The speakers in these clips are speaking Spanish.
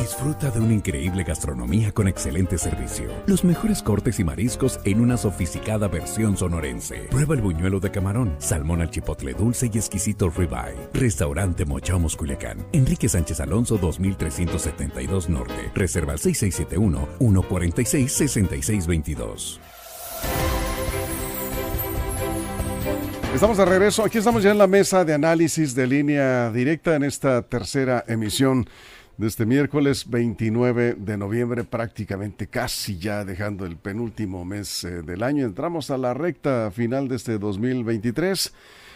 Disfruta de una increíble gastronomía con excelente servicio. Los mejores cortes y mariscos en una sofisticada versión sonorense. Prueba el buñuelo de camarón, salmón al chipotle dulce y exquisito ribeye. Restaurante Mochomos Culiacán. Enrique Sánchez Alonso 2372 Norte. Reserva al 6671 146 6622. Estamos de regreso. Aquí estamos ya en la mesa de análisis de línea directa en esta tercera emisión de este miércoles 29 de noviembre, prácticamente casi ya dejando el penúltimo mes eh, del año. Entramos a la recta final de este 2023.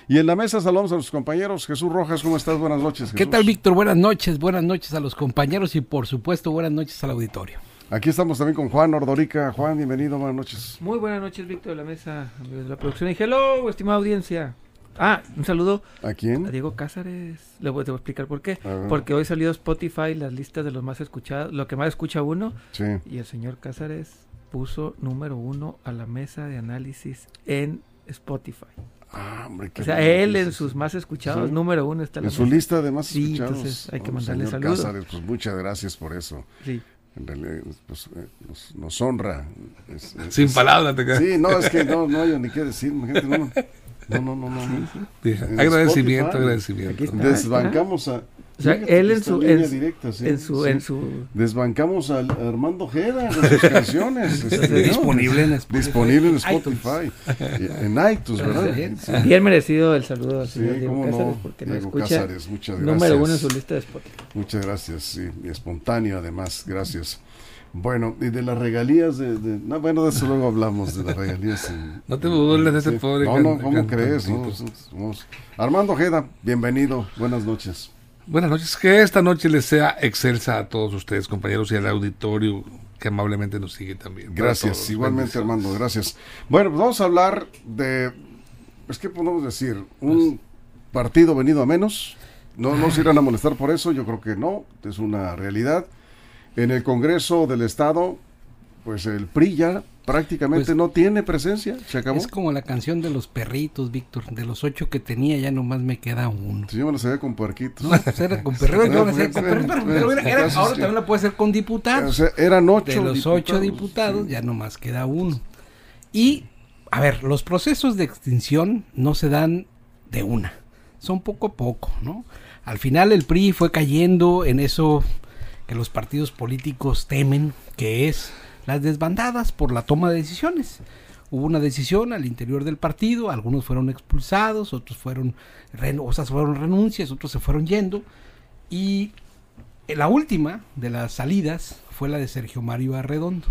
Y en la mesa saludamos a los compañeros. Jesús Rojas, ¿cómo estás? Buenas noches. ¿Qué tal, Víctor? Buenas noches, buenas noches a los compañeros y por supuesto buenas noches al auditorio. Aquí estamos también con Juan Ordorica. Juan, bienvenido, buenas noches. Muy buenas noches, Víctor, de la mesa, de la producción. Y hello, estimada audiencia. Ah, un saludo. ¿A quién? A Diego Cázares. Le voy, a explicar por qué. Porque hoy salió Spotify las listas de los más escuchados, lo que más escucha uno. Sí. Y el señor Cázares puso número uno a la mesa de análisis en Spotify. Ah, hombre, qué o sea, él en sus más escuchados, número uno está en su lista de más sí, escuchados. entonces hay que Oh, mandarle señor saludos. Cázares, pues muchas gracias por eso. Sí. En realidad, pues, eh, nos, nos honra. Es- es- Sin palabras te quedas. Sí, no, es que no, no hay ni qué decir. imagínate, no, no, no, no, Agradecimiento, Spotify, agradecimiento. Desbancamos a. O sea, Fíjate él en su, en, directa, sí, en su, sí. en su, Desbancamos a Armando Ojeda con sus canciones. este, ¿no? Disponible en Spotify. Disponible en iTunes. Spotify. Y- En iTunes, ¿verdad? Sí. bien merecido el saludo al Sí, señor Diego cómo Cázares no. porque nos Diego escucha Cázares, muchas gracias. número uno en su lista de Spotify. Muchas gracias, sí, y espontáneo además, gracias. Bueno, y de las regalías de, de- no, bueno, de eso luego hablamos, de las regalías. en- No te burles de ese sí. pobre No, no, ¿cómo crees? No, somos- Armando Ojeda, bienvenido, buenas noches. Buenas noches, que esta noche les sea excelsa a todos ustedes, compañeros, y al auditorio que amablemente nos sigue también. Gracias, igualmente. Armando, gracias. Bueno, pues vamos a hablar de, pues, ¿qué podemos decir? Un partido venido a menos. No nos irán a molestar por eso, yo creo que no, es una realidad. En el Congreso del Estado, pues el PRI ya prácticamente Pues, no tiene presencia, se acabó. Es como la canción de los perritos, Víctor. De los ocho que tenía, ya nomás me queda uno. Si yo me lo sabía con puerquitos. No, pues era con perritos. No, sí, sí, sí, pero era- sí, era- sí, ahora sí. también la puede hacer con O diputados. sea, eran ocho de los ocho diputados, diputados, sí. ya nomás queda uno. Y, a ver, los procesos de extinción no se dan de una, son poco a poco, ¿no? Al final el PRI fue cayendo en eso que los partidos políticos temen, que es las desbandadas por la toma de decisiones. Hubo una decisión al interior del partido, algunos fueron expulsados, otros fueron, otras fueron renuncias, otros se fueron yendo. Y la última de las salidas fue la de Sergio Mario Arredondo,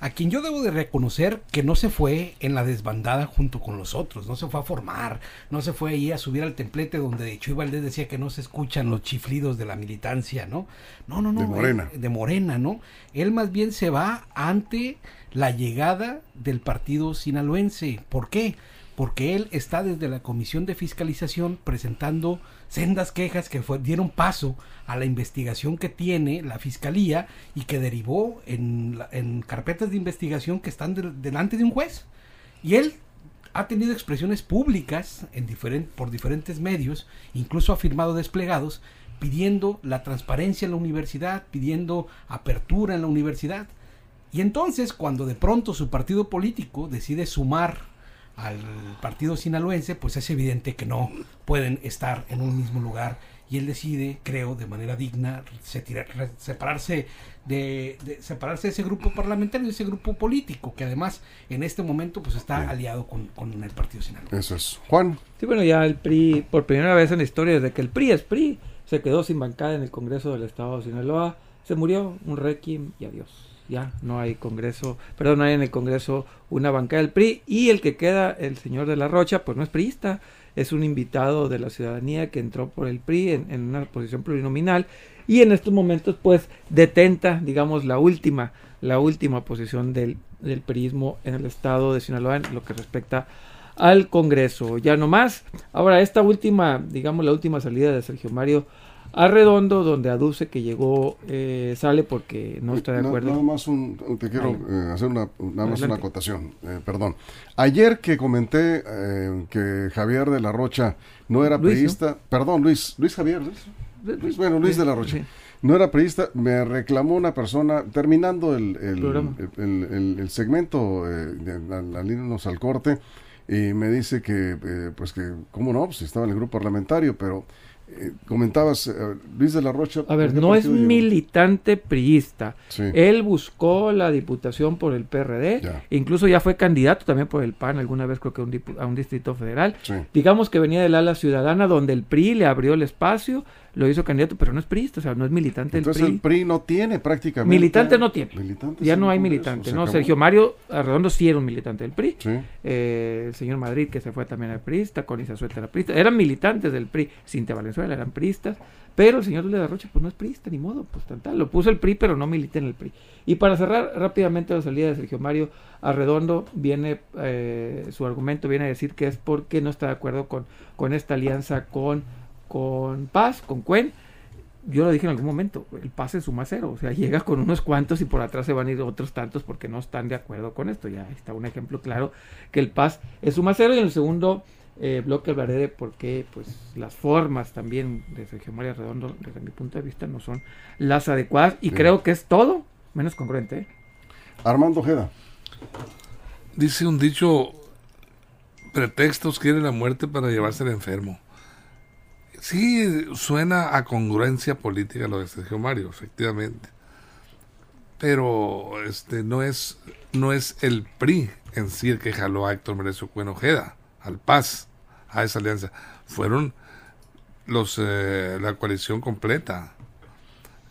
a quien yo debo de reconocer que no se fue en la desbandada junto con los otros, no se fue a formar, no se fue ahí a subir al templete donde Chuy Valdés decía que no se escuchan los chiflidos de la militancia, ¿no? No, no, no. De Morena. él- de Morena, ¿no? Él más bien se va ante la llegada del partido sinaloense. ¿Por qué? Porque él está desde la Comisión de Fiscalización presentando sendas quejas que dieron paso a la investigación que tiene la Fiscalía y que derivó en, en carpetas de investigación que están del- delante de un juez. Y él ha tenido expresiones públicas en diferen- por diferentes medios, incluso ha firmado desplegados, pidiendo la transparencia en la universidad, pidiendo apertura en la universidad. Y entonces, cuando de pronto su partido político decide sumar al partido sinaloense, pues es evidente que no pueden estar en un mismo lugar. Y él decide, creo, de manera digna, separarse de, de- separarse de ese grupo parlamentario, de ese grupo político, que además en este momento pues está Bien. aliado con, con el partido sinaloense. Eso es. Juan, Sí, bueno, ya el PRI, por primera vez en la historia, desde que el PRI es PRI, se quedó sin bancada en el Congreso del Estado de Sinaloa, se murió, un requiem y adiós. Ya no hay Congreso, perdón, no hay en el Congreso una bancada del PRI y el que queda, el señor de la Rocha, pues no es priista, es un invitado de la ciudadanía que entró por el PRI en, en una posición plurinominal y en estos momentos pues detenta, digamos, la última, la última posición del, del priismo en el estado de Sinaloa en lo que respecta al Congreso. Ya no más. Ahora, esta última, digamos, la última salida de Sergio Mario Arredondo, donde aduce que llegó, eh, sale porque no está de acuerdo. Nada más un, te quiero eh, hacer una, nada más Adelante. una acotación, eh, perdón. Ayer que comenté eh, que Javier de la Rocha no era Luis, perdón, Luis, Luis Javier, Luis, Luis, bueno, Luis de la Rocha. Sí. No era priista, me reclamó una persona, terminando el, el, el- el- segmento, eh, la irnos al corte, y me dice que, pues que, ¿cómo no? Pues estaba en el grupo parlamentario, pero eh, comentabas, eh, Luis de la Rocha. A ver, ¿por qué no es llegó? militante priista. Sí. Él buscó la diputación por el PRD, Ya. incluso ya fue candidato también por el PAN, alguna vez creo que a un, a un distrito federal. Sí. Digamos que venía del ala ciudadana donde el PRI le abrió el espacio, lo hizo candidato, pero no es priista, o sea, no es militante Entonces del el PRI. PRI no tiene prácticamente. Militante no tiene. Militantes Ya no hay militante, se ¿no? acabó. Sergio Mario Arredondo sí era un militante del PRI. Sí. Eh, el señor Madrid, que se fue también al priista, con Isazueta era priista, eran militantes del PRI, Cintia Valenzuela eran priistas, pero el señor Luis de la Rocha pues no es priista, ni modo, pues tal, tal, lo puso el PRI, pero no milita en el PRI. Y para cerrar rápidamente la salida de Sergio Mario Arredondo, viene, eh, su argumento viene a decir que es porque no está de acuerdo con, con esta alianza con, con Paz, con Cuen, yo lo dije en algún momento, el pase suma cero, o sea, llega con unos cuantos y por atrás se van a ir otros tantos porque no están de acuerdo con esto. Ya está un ejemplo claro que el paz es suma cero y en el segundo eh, bloque hablaré de por qué pues, las formas también de Sergio María Redondo, desde mi punto de vista, no son las adecuadas y Sí. creo que es todo menos congruente. ¿eh? Armando Ojeda. Dice un dicho, pretextos quiere la muerte para llevarse al enfermo. Sí, suena a congruencia política lo de Sergio Mario, efectivamente. Pero este no es no es el PRI en sí el que jaló a Héctor Merecio Cuen Ojeda, al Paz, a esa alianza. Fueron los eh, la coalición completa,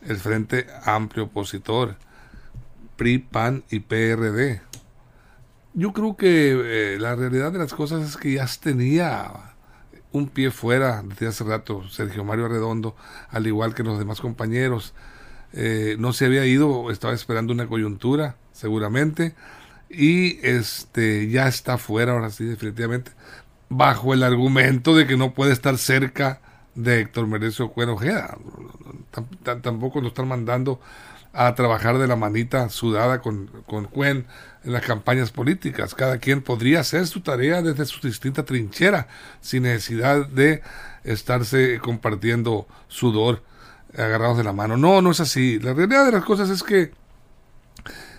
el Frente Amplio Opositor, PRI, PAN y PRD yo creo que eh, la realidad de las cosas es que ya tenía un pie fuera desde hace rato Sergio Mario Arredondo, al igual que los demás compañeros. Eh, no se había ido, estaba esperando una coyuntura, seguramente, y este ya está fuera ahora sí, definitivamente, bajo el argumento de que no puede estar cerca de Héctor Merecio Cuen Ojeda. Tam- tam- Tampoco lo están mandando a trabajar de la manita sudada con, con en las campañas políticas. Cada quien podría hacer su tarea desde su distinta trinchera, sin necesidad de estarse compartiendo sudor agarrados de la mano. No, no es así. La realidad de las cosas es que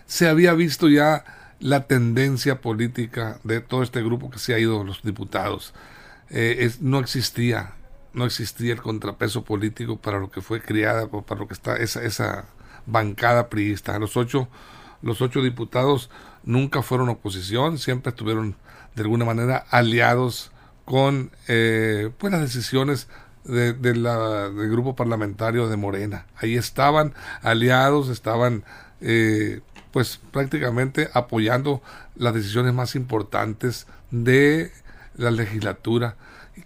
se había visto ya la tendencia política de todo este grupo que se ha ido, los diputados. Eh, es- no existía, no existía el contrapeso político para lo que fue criada, para lo que está esa, esa bancada priista. Los ocho, los ocho diputados nunca fueron oposición, siempre estuvieron de alguna manera aliados con eh, pues las decisiones de, del grupo parlamentario de Morena. Ahí estaban aliados, estaban eh, pues prácticamente apoyando las decisiones más importantes de la legislatura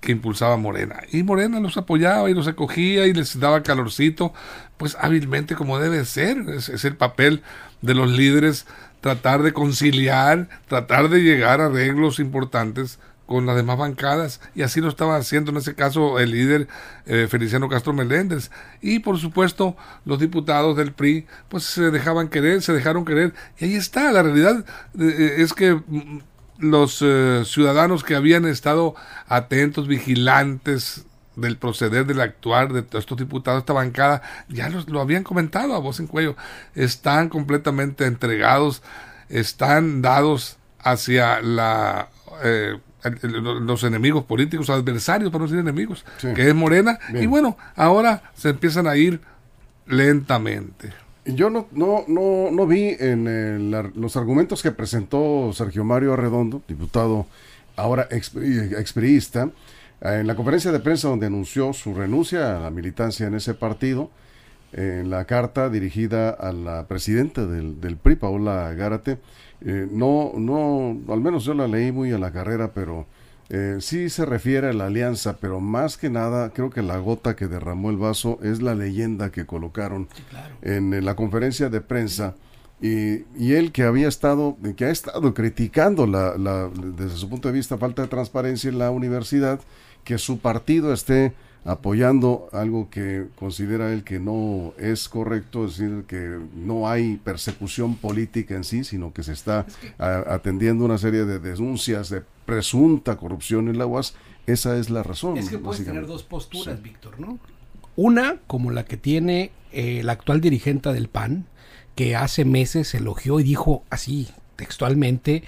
que impulsaba Morena. Y Morena los apoyaba y los acogía y les daba calorcito, pues hábilmente como debe ser. Es, el papel de los líderes tratar de conciliar, tratar de llegar a arreglos importantes con las demás bancadas y así lo estaba haciendo en ese caso el líder eh, Feliciano Castro Meléndez y por supuesto los diputados del PRI pues se dejaban querer, se dejaron querer y ahí está, la realidad eh, es que mm, los eh, ciudadanos que habían estado atentos, vigilantes del proceder, del actuar de todos estos diputados, esta bancada, ya los, lo habían comentado a voz en cuello, están completamente entregados, están dados hacia la eh, los enemigos políticos, adversarios, para no decir enemigos, Sí. que es Morena, Bien. y bueno, ahora se empiezan a ir lentamente. Yo no, no, no, no vi en el los argumentos que presentó Sergio Mario Arredondo, diputado ahora expri- expriista, eh, en la conferencia de prensa donde anunció su renuncia a la militancia en ese partido, en la carta dirigida a la presidenta del, del PRI, Paola Gárate, eh, no, no, al menos yo la leí muy a la carrera, pero eh, sí se refiere a la alianza, pero más que nada creo que la gota que derramó el vaso es la leyenda que colocaron en, eh, la conferencia de prensa. Y, y él que había estado, que ha estado criticando la, la- desde su punto de vista falta de transparencia en la universidad, que su partido esté apoyando algo que considera él que no es correcto, es decir, que no hay persecución política en sí, sino que se está atendiendo una serie de denuncias de presunta corrupción en la UAS. Esa es la razón. Es que puedes tener dos posturas, Víctor, ¿no? Una, como la que tiene eh, la actual dirigente del PAN, que hace meses elogió y dijo así, textualmente,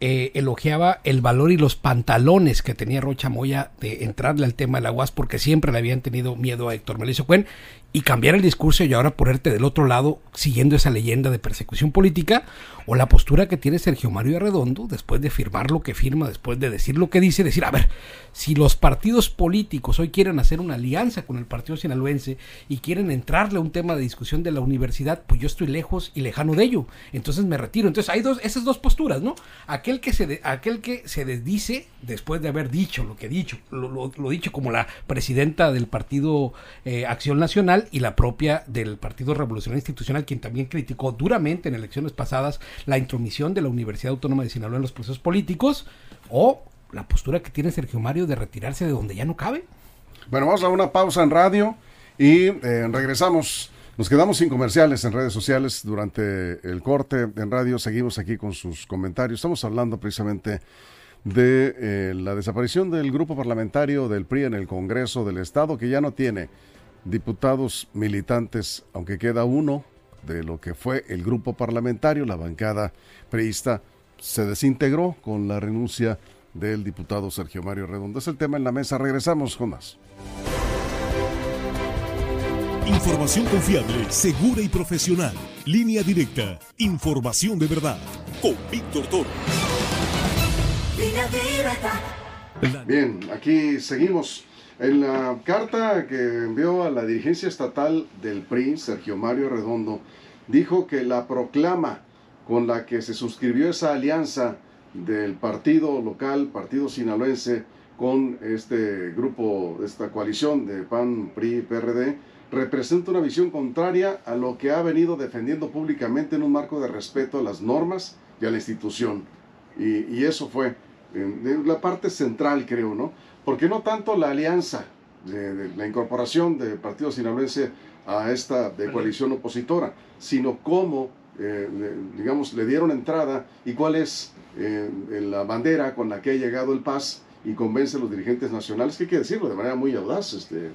eh, elogiaba el valor y los pantalones que tenía Rocha Moya de entrarle al tema de la UAS porque siempre le habían tenido miedo a Héctor Melicio Cuen y cambiar el discurso y ahora ponerte del otro lado siguiendo esa leyenda de persecución política o la postura que tiene Sergio Mario Arredondo después de firmar lo que firma, después de decir lo que dice, decir, a ver, si los partidos políticos hoy quieren hacer una alianza con el partido sinaloense y quieren entrarle a un tema de discusión de la universidad, pues yo estoy lejos y lejano de ello, entonces me retiro. Entonces hay dos, esas dos posturas, ¿no? Aquel que se, aquel que se desdice después de haber dicho lo que dicho, lo, lo, dicho como la presidenta del partido eh, Acción Nacional, y la propia del Partido Revolucionario Institucional, quien también criticó duramente en elecciones pasadas la intromisión de la Universidad Autónoma de Sinaloa en los procesos políticos, o la postura que tiene Sergio Mario de retirarse de donde ya no cabe. Bueno, vamos a una pausa en radio y eh, regresamos. Nos quedamos sin comerciales en redes sociales durante el corte en radio. Seguimos aquí con sus comentarios. Estamos hablando precisamente de eh, la desaparición del grupo parlamentario del PRI en el Congreso del Estado, que ya no tiene diputados militantes, aunque queda uno de lo que fue el grupo parlamentario, la bancada priista, se desintegró con la renuncia del diputado Sergio Mario Redondo. Es el tema en la mesa. Regresamos con más. Información confiable, segura y profesional. Línea directa. Información de verdad. Con Víctor Toro. Bien, aquí seguimos en la carta que envió a la dirigencia estatal del PRI, Sergio Mario Redondo, dijo que la proclama con la que se suscribió esa alianza del partido local, partido sinaloense, con este grupo, esta coalición de PAN, PRI, PRD, representa una visión contraria a lo que ha venido defendiendo públicamente en un marco de respeto a las normas y a la institución. Y, eso fue la parte central, creo, ¿no? Porque no tanto la alianza, de, la incorporación del Partido Sinaloense a esta de coalición opositora, sino cómo, eh, digamos, le dieron entrada y cuál es eh, la bandera con la que ha llegado el Paz y convence a los dirigentes nacionales, que hay que decirlo de manera muy audaz, este,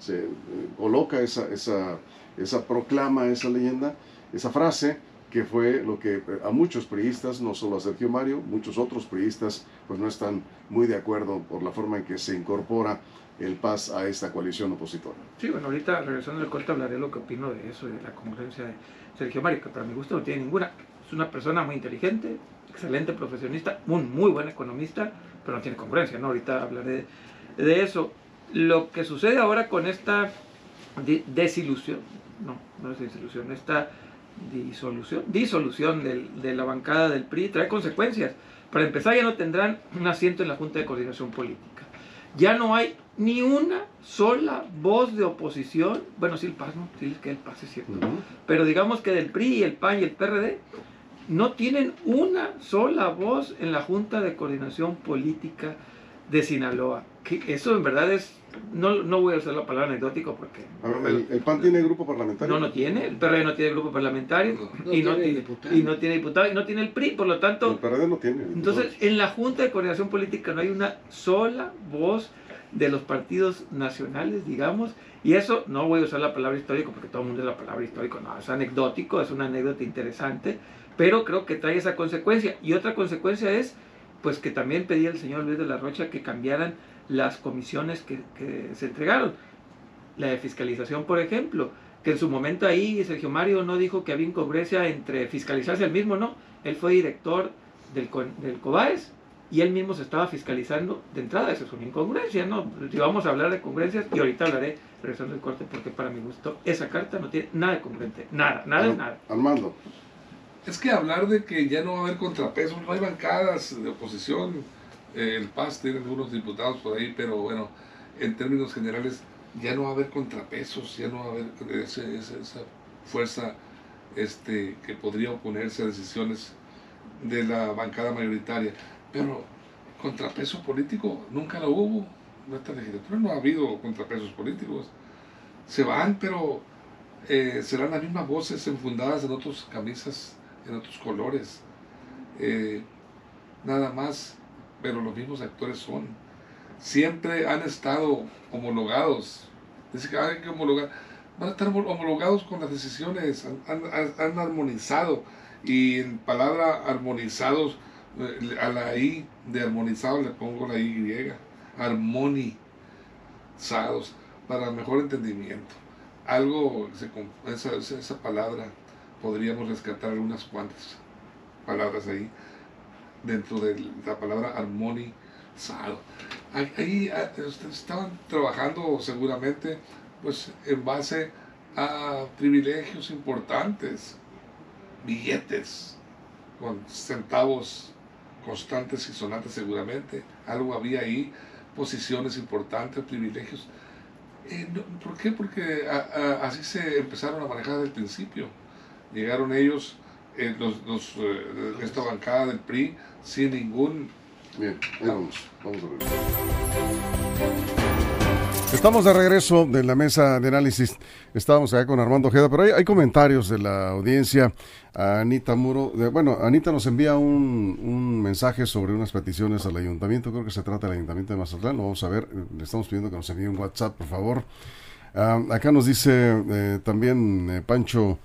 se eh, coloca esa, esa, esa proclama, esa leyenda, esa frase, que fue lo que a muchos priistas, no solo a Sergio Mario, muchos otros priistas, pues no están muy de acuerdo por la forma en que se incorpora el PAS a esta coalición opositora. Sí, bueno, ahorita regresando al corte hablaré lo que opino de eso, de la congruencia de Sergio Mario, que para mi gusto no tiene ninguna. Es una persona muy inteligente, excelente profesionista, un muy buen economista, pero no tiene congruencia, ¿no? Ahorita hablaré de, eso. Lo que sucede ahora con esta desilusión, no, no es desilusión, esta disolución, disolución de la bancada del PRI trae consecuencias. Para empezar, ya no tendrán un asiento en la Junta de Coordinación Política. Ya no hay ni una sola voz de oposición. Bueno, sí, el PAS, ¿no? Sí, que el PAS es cierto. Pero digamos que del PRI, el PAN y el PRD no tienen una sola voz en la Junta de Coordinación Política de Sinaloa. Que eso en verdad es no, no voy a usar la palabra anecdótico porque... ¿el, PAN tiene grupo parlamentario? No, no tiene. El PRD no tiene grupo parlamentario. y, no tiene diputado. y no tiene diputado. Y no tiene el PRI, por lo tanto... El PRD no tiene. Entonces, en la Junta de Coordinación Política no hay una sola voz de los partidos nacionales, digamos. Y eso, no voy a usar la palabra histórico porque todo el mundo es la palabra histórico. No, es anecdótico, es una anécdota interesante. Pero creo que trae esa consecuencia. Y otra consecuencia es, pues que también pedía el señor Luis de la Rocha que cambiaran las comisiones que, se entregaron. La de fiscalización, por ejemplo, que en su momento ahí Sergio Mario no dijo que había incongruencia entre fiscalizarse el mismo, no. Él fue director del, del COBAES y él mismo se estaba fiscalizando de entrada. Eso es una incongruencia, ¿no? Si vamos a hablar de congruencias, y ahorita hablaré, regresando al corte, porque para mi gusto esa carta no tiene nada de congruente. Nada, nada es nada. Armando. Es que hablar de que ya no va a haber contrapesos, no hay bancadas de oposición el PAS tiene algunos diputados por ahí, pero bueno, en términos generales ya no va a haber contrapesos, ya no va a haber esa fuerza este, que podría oponerse a decisiones de la bancada mayoritaria. Pero contrapeso político nunca lo hubo. nuestra legislatura no ha habido contrapesos políticos. Se van, pero eh, serán las mismas voces enfundadas en otras camisas, en otros colores. Eh, nada más, pero los mismos actores son. Siempre han estado homologados. Dice que hay que homologar. Van a estar homologados con las decisiones, han, han armonizado. Y en palabra armonizados, eh, a la I de armonizado le pongo la Y, armonizados, para mejor entendimiento. Algo, esa, esa palabra, podríamos rescatar unas cuantas palabras ahí, dentro de la palabra armonizado. Ahí, ah, estaban trabajando seguramente pues en base a privilegios importantes, billetes con centavos constantes y sonantes seguramente, algo había ahí, posiciones importantes, privilegios. Eh, ¿Por qué? Porque así se empezaron a manejar desde el principio. Llegaron ellos, eh, los, los eh, esta bancada del PRI, sin ningún... Bien, vamos, vamos a ver. Estamos de regreso de la mesa de análisis. Estábamos acá con Armando Ojeda, pero hay, comentarios de la audiencia. Anita Muro, bueno, Anita nos envía un, mensaje sobre unas peticiones al ayuntamiento. Creo que se trata del ayuntamiento de Mazatlán. Lo vamos a ver. Le estamos pidiendo que nos envíe un WhatsApp, por favor. Ah, acá nos dice eh, también eh, Pancho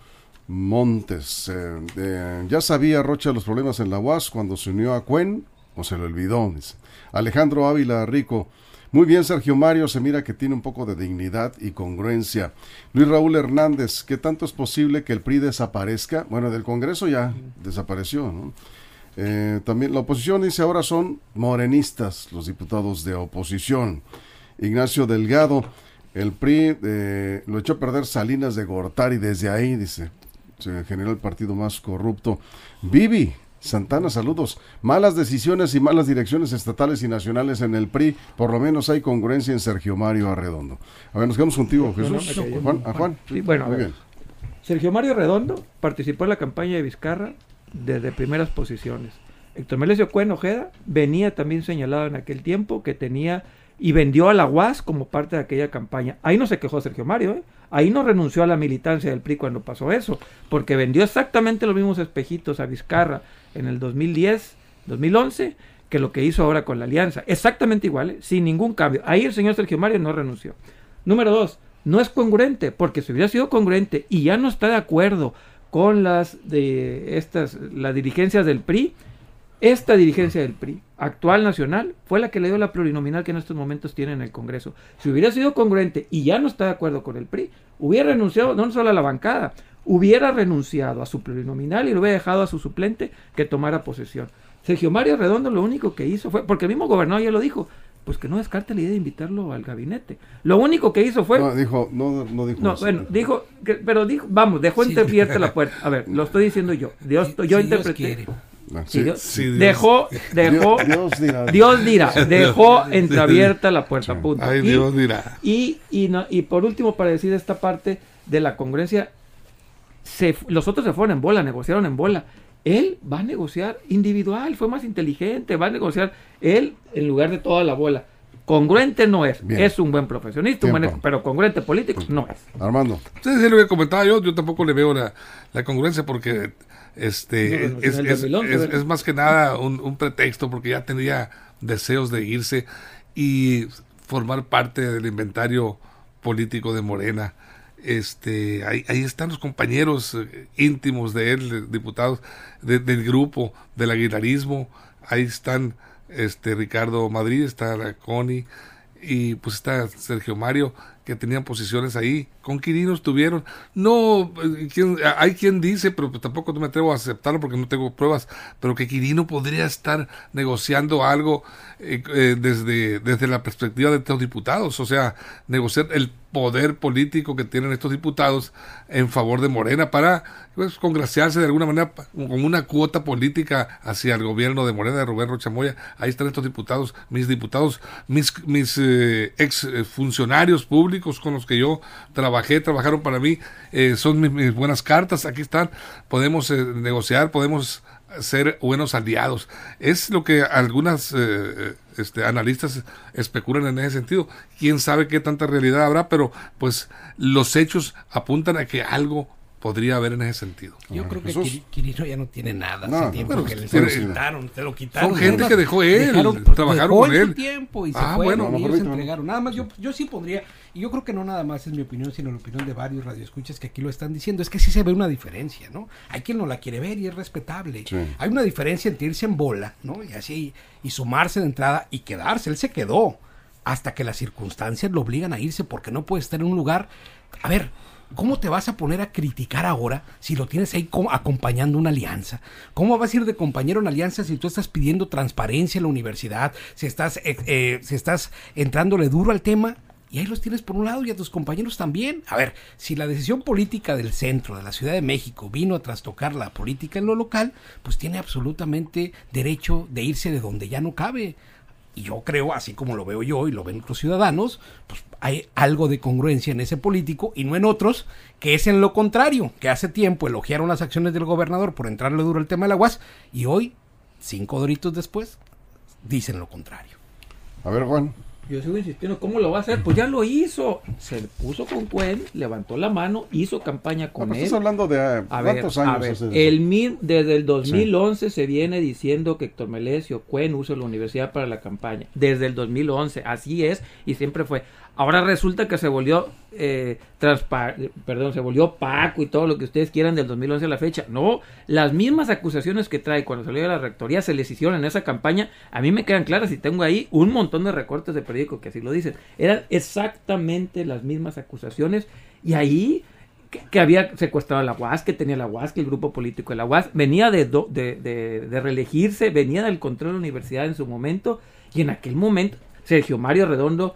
Montes. Eh, ya sabía Rocha los problemas en la UAS cuando se unió a Cuen, o se lo olvidó. Dice. Alejandro Ávila Rico. Muy bien, Sergio Mario, se mira que tiene un poco de dignidad y congruencia. Luis Raúl Hernández, ¿qué tanto es posible que el PRI desaparezca? Bueno, del Congreso ya desapareció, ¿no? Eh, también la oposición dice ahora son morenistas los diputados de oposición. Ignacio Delgado, el PRI eh, lo echó a perder Salinas de Gortari desde ahí, dice, se generó el partido más corrupto. Vivi, Santana, saludos. Malas decisiones y malas direcciones estatales y nacionales en el PRI. Por lo menos hay congruencia en Sergio Mario Arredondo. A ver, nos quedamos contigo, Jesús. Juan, a Juan. bueno, Muy bien. Sergio Mario Arredondo participó en la campaña de Vizcarra desde primeras posiciones. Héctor Melesio Cuen Ojeda venía también señalado en aquel tiempo que tenía y vendió a la UAS como parte de aquella campaña. Ahí no se quejó Sergio Mario, ¿eh? Ahí no renunció a la militancia del PRI cuando pasó eso, porque vendió exactamente los mismos espejitos a Vizcarra en el 2010, 2011, que lo que hizo ahora con la alianza. Exactamente igual, ¿eh? sin ningún cambio. Ahí el señor Sergio Mario no renunció. Número dos, no es congruente, porque si hubiera sido congruente y ya no está de acuerdo con las de estas, las dirigencias del PRI, esta dirigencia del PRI, actual nacional, fue la que le dio la plurinominal que en estos momentos tiene en el Congreso. Si hubiera sido congruente y ya no está de acuerdo con el PRI, hubiera renunciado no solo a la bancada, hubiera renunciado a su plurinominal y lo hubiera dejado a su suplente que tomara posesión. Sergio Mario Redondo lo único que hizo fue, porque el mismo gobernador ya lo dijo, pues que no descarte la idea de invitarlo al gabinete. Lo único que hizo fue... No, dijo, no, no dijo No, bueno, dijo, que, pero dijo, vamos, dejó sí. la puerta. A ver, lo estoy diciendo yo. Dios, yo interpreté dejó, dejó, Dios, dirá. dejó entreabierta la puerta. Punto. y, Dios dirá. Y, y, por último, para decir esta parte de la congruencia, se, los otros se fueron en bola, negociaron en bola. Él va a negociar individual, fue más inteligente, va a negociar él en lugar de toda la bola. Congruente no es, es un buen profesionista, pero congruente político no es. Armando. Sí, sí, lo que comentaba yo, yo tampoco le veo la, la congruencia porque este es, más que nada un, pretexto porque ya tenía deseos de irse y formar parte del inventario político de Morena. Este, ahí, ahí están los compañeros eh, íntimos de él, diputados del grupo, del aguilarismo. Ahí están este Ricardo Madrid, está Connie y pues está Sergio Mario que tenían posiciones ahí, con Quirino estuvieron. No, eh, hay quien dice, pero pues tampoco me atrevo a aceptarlo porque no tengo pruebas, pero que Quirino podría estar negociando algo eh, eh, desde, desde la perspectiva de estos diputados, o sea, negociar el poder político que tienen estos diputados en favor de Morena para pues, congraciarse de alguna manera con una cuota política hacia el gobierno de Morena de Rubén Rochamoya. Ahí están estos diputados, mis diputados, mis, mis ex funcionarios públicos con los que yo trabajé, trabajaron para mí, eh, son mis, buenas cartas, aquí están, podemos eh, negociar, podemos ser buenos aliados. Es lo que algunas eh, este, analistas especulan en ese sentido. Quién sabe qué tanta realidad habrá, pero pues los hechos apuntan a que algo podría haber en ese sentido. Yo creo que Quirino ya no tiene nada. No, hace tiempo pero que le pero- quitaron, te lo quitaron. Son gente que dejó él, dejaron- trabajaron dejó con él. tiempo y se Ah, fueron bueno. y ellos Permítame. entregaron. Nada más yo, yo sí pondría, y yo creo que no nada más es mi opinión, sino la opinión de varios radioescuchas que aquí lo están diciendo, es que sí se ve una diferencia, ¿no? Hay quien no la quiere ver y es respetable. Sí. Hay una diferencia entre irse en bola, ¿no? Y así, y sumarse de entrada y quedarse. Él se quedó hasta que las circunstancias lo obligan a irse porque no puede estar en un lugar. A ver, ¿cómo te vas a poner a criticar ahora si lo tienes ahí co- acompañando una alianza? ¿Cómo vas a ir de compañero en alianza si tú estás pidiendo transparencia en la universidad, si estás, eh, eh, si estás entrándole duro al tema? Y ahí los tienes por un lado y a tus compañeros también. A ver, si la decisión política del centro, de la Ciudad de México, vino a trastocar la política en lo local, pues tiene absolutamente derecho de irse de donde ya no cabe. Y yo creo, así como lo veo yo y lo ven otros ciudadanos, pues hay algo de congruencia en ese político y no en otros, que es en lo contrario, que hace tiempo elogiaron las acciones del gobernador por entrarle duro el tema del aguas y hoy, cinco doritos después, dicen lo contrario. A ver, Juan. Yo sigo insistiendo, ¿cómo lo va a hacer? Pues ya lo hizo. Se puso con Cuen, levantó la mano, hizo campaña No, con pero él. estás hablando de ver, cuántos a años ver, hace eso? el mil, desde el 2011 se viene diciendo que Héctor Melesio Cuen usa la universidad para la campaña. Desde el 2011, así es y siempre fue. Ahora resulta que se volvió eh, perdón, se volvió opaco y todo lo que ustedes quieran del 2011 a la fecha. No, las mismas acusaciones que trae cuando salió de la rectoría se les hicieron en esa campaña. A mí me quedan claras y tengo ahí un montón de recortes de periódico que así lo dicen. Eran exactamente las mismas acusaciones y ahí que, que había secuestrado a la UAS, que tenía la UAS, que el grupo político de la UAS venía de, do- de, de- de reelegirse, venía del control de la universidad en su momento, y en aquel momento Sergio Mario Redondo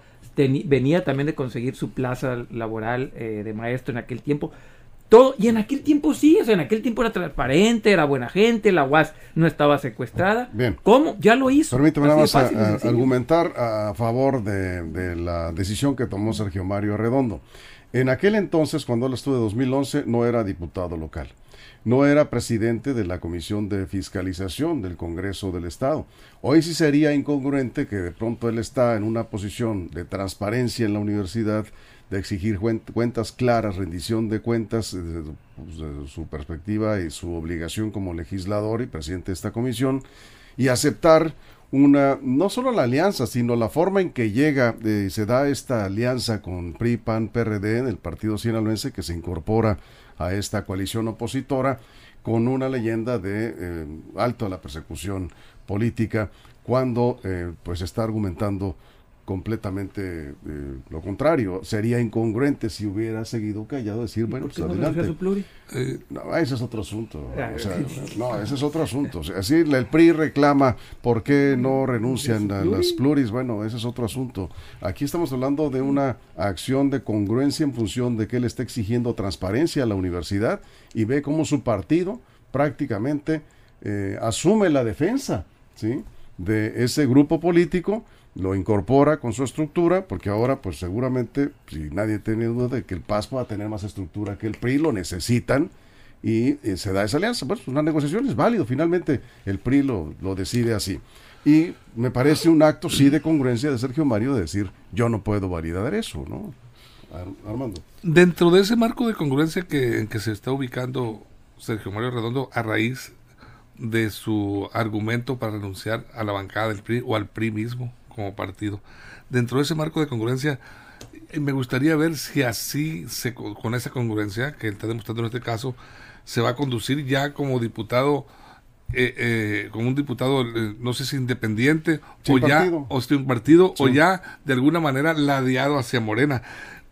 venía también de conseguir su plaza laboral eh, de maestro en aquel tiempo. Todo, y en aquel tiempo sí, o sea, en aquel tiempo era transparente, era buena gente, la UAS no estaba secuestrada. Bien. ¿Cómo? Ya lo hizo. Permíteme nada más de a- a- sencillo. argumentar a favor de, de la decisión que tomó Sergio Mario Redondo. En aquel entonces, cuando él estuvo en 2011, no era diputado local. No era presidente de la Comisión de Fiscalización del Congreso del Estado. Hoy sí sería incongruente que de pronto él está en una posición de transparencia en la universidad, de exigir cuen- cuentas claras, rendición de cuentas desde pues, desde su perspectiva y su obligación como legislador y presidente de esta comisión, y aceptar una, no solo la alianza, sino la forma en que llega, eh, se da esta alianza con PRI, PAN, PRD, el partido sinaloense, que se incorpora a esta coalición opositora, con una leyenda de eh, alto a la persecución política, cuando eh, pues está argumentando completamente eh, lo contrario. Sería incongruente si hubiera seguido callado decir, bueno, ¿Por pues no adelante. Eh, No, ese es otro asunto. O sea, no, ese es otro asunto. O sea, el PRI reclama por qué no renuncian a las pluris. Bueno, ese es otro asunto. Aquí estamos hablando de una acción de congruencia en función de que él está exigiendo transparencia a la universidad y ve cómo su partido prácticamente eh, asume la defensa ¿sí? de ese grupo político lo incorpora con su estructura, porque ahora, pues seguramente, si nadie tiene duda de que el PAS va tener más estructura que el PRI, lo necesitan y eh, se da esa alianza. Bueno, pues una negociación es válido, finalmente el PRI lo, lo decide así. Y me parece un acto, sí, de congruencia de Sergio Mario de decir, yo no puedo validar eso, ¿no? Ar- Armando. Dentro de ese marco de congruencia que, en que se está ubicando Sergio Mario Redondo a raíz de su argumento para renunciar a la bancada del PRI o al PRI mismo como partido, dentro de ese marco de congruencia eh, me gustaría ver si así, se, con esa congruencia que él está demostrando en este caso, se va a conducir ya como diputado, eh, eh, como un diputado, eh, no sé si independiente Sin o ya, o un partido, o ya de alguna manera ladeado hacia Morena.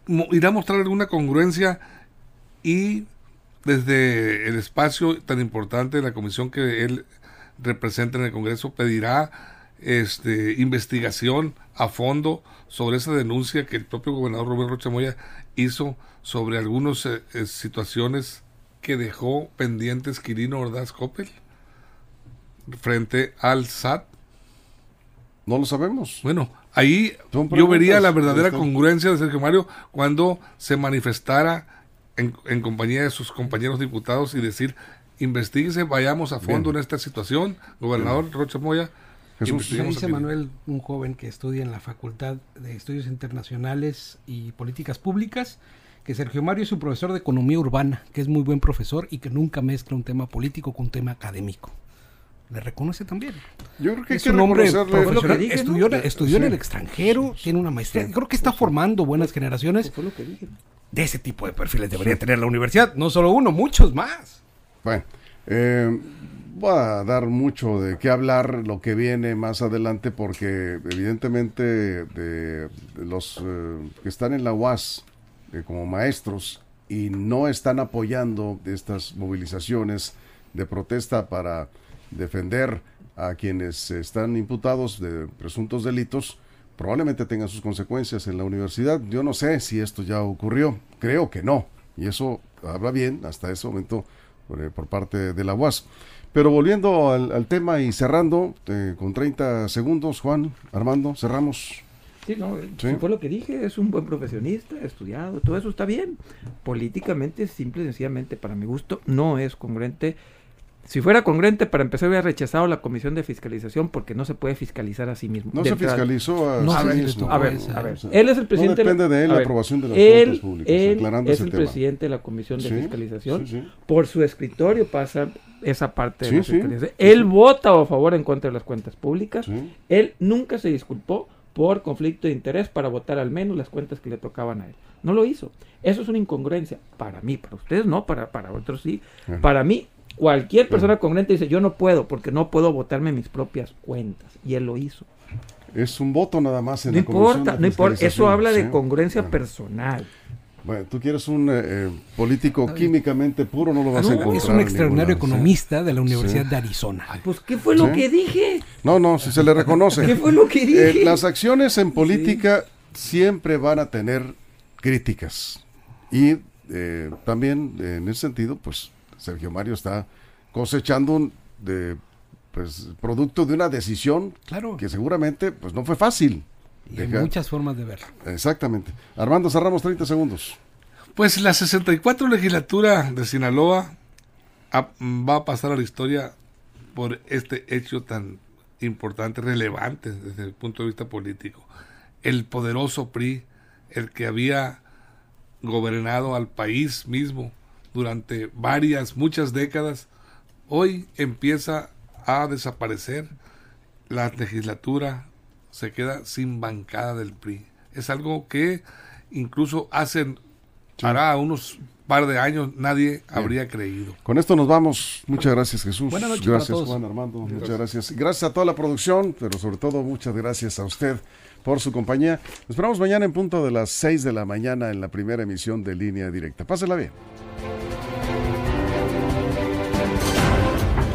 Mo- irá a mostrar alguna congruencia y desde el espacio tan importante de la comisión que él representa en el Congreso pedirá este investigación a fondo sobre esa denuncia que el propio gobernador Rubén Rocha Moya hizo sobre algunas eh, eh, situaciones que dejó pendientes Quirino Ordaz Coppel frente al SAT. No lo sabemos. Bueno, ahí yo vería la verdadera congruencia de Sergio Mario cuando se manifestara en, en compañía de sus compañeros diputados y decir, investiguese, vayamos a fondo Bien. en esta situación, gobernador Rocha Moya, Jesús. Me dice Manuel, un joven que estudia en la Facultad de Estudios Internacionales y Políticas Públicas, que Sergio Mario es un profesor de Economía Urbana, que es muy buen profesor y que nunca mezcla un tema político con un tema académico. Le reconoce también. Yo creo que es un hombre profesional, dije, ¿no? estudió, estudió en sí. el extranjero, tiene una maestría. Creo que está formando buenas generaciones Fue lo que dije. de ese tipo de perfiles. Debería tener la universidad, no solo uno, muchos más. Bueno, eh, voy a dar mucho de qué hablar lo que viene más adelante porque evidentemente de, de los eh, que están en la UAS eh, como maestros y no están apoyando estas movilizaciones de protesta para defender a quienes están imputados de presuntos delitos, probablemente tengan sus consecuencias en la universidad. Yo no sé si esto ya ocurrió, creo que no. Y eso habla bien hasta ese momento por, eh, por parte de la UAS. Pero volviendo al, al tema y cerrando, eh, con 30 segundos, Juan, Armando, cerramos. Sí, no, Sí. sí fue lo que dije, es un buen profesionista, estudiado, todo eso está bien. Políticamente, simple y sencillamente, para mi gusto, no es congruente. Si fuera congruente, para empezar, hubiera rechazado la comisión de fiscalización porque no se puede fiscalizar a sí mismo. No se entrada. fiscalizó a, No sí mismo. A ver, a ver, O sea, él es el presidente. No depende de él la aprobación de las él, cuentas públicas, él aclarando es ese el tema. presidente de la comisión de Sí, fiscalización. sí. Por su escritorio pasa esa parte de la fiscalización. Él vota a favor en contra de las cuentas públicas. Él nunca se disculpó por conflicto de interés para votar al menos las cuentas que le tocaban a él. No lo hizo. Eso es una incongruencia. Para mí, para ustedes no, para, para otros sí. Ajá. Para mí, cualquier persona congruente dice, yo no puedo porque no puedo votarme mis propias cuentas. Y él lo hizo. Es un voto nada más en No la comisión importa, de no importa. Eso habla de congruencia Bueno. personal. Bueno, tú quieres un eh, eh, político químicamente puro, no lo vas a No, encontrar. es un extraordinario sí. economista de la Universidad Sí. de Arizona. Pues, ¿qué fue lo que dije? No, no, si se le reconoce. ¿Qué fue lo que dije? Eh, las acciones en política siempre van a tener críticas. Y eh, también en ese sentido, pues Sergio Mario está cosechando un de, pues, producto de una decisión Claro. que seguramente pues no fue fácil. Y hay muchas formas de verlo. Exactamente. Armando, cerramos 30 segundos. Pues la 64 legislatura de Sinaloa a- va a pasar a la historia por este hecho tan importante, relevante desde el punto de vista político. El poderoso PRI, el que había gobernado al país mismo durante varias, muchas décadas, hoy empieza a desaparecer. La legislatura se queda sin bancada del PRI. Es algo que incluso hace, hará unos par de años, nadie habría creído. Con esto nos vamos. Muchas gracias, Jesús. Buenas noches para gracias, todos. Juan Armando. Muchas gracias. Gracias a toda la producción, pero sobre todo muchas gracias a usted por su compañía. Nos esperamos mañana en punto de las 6 de la mañana en la primera emisión de Línea Directa. Pásela bien.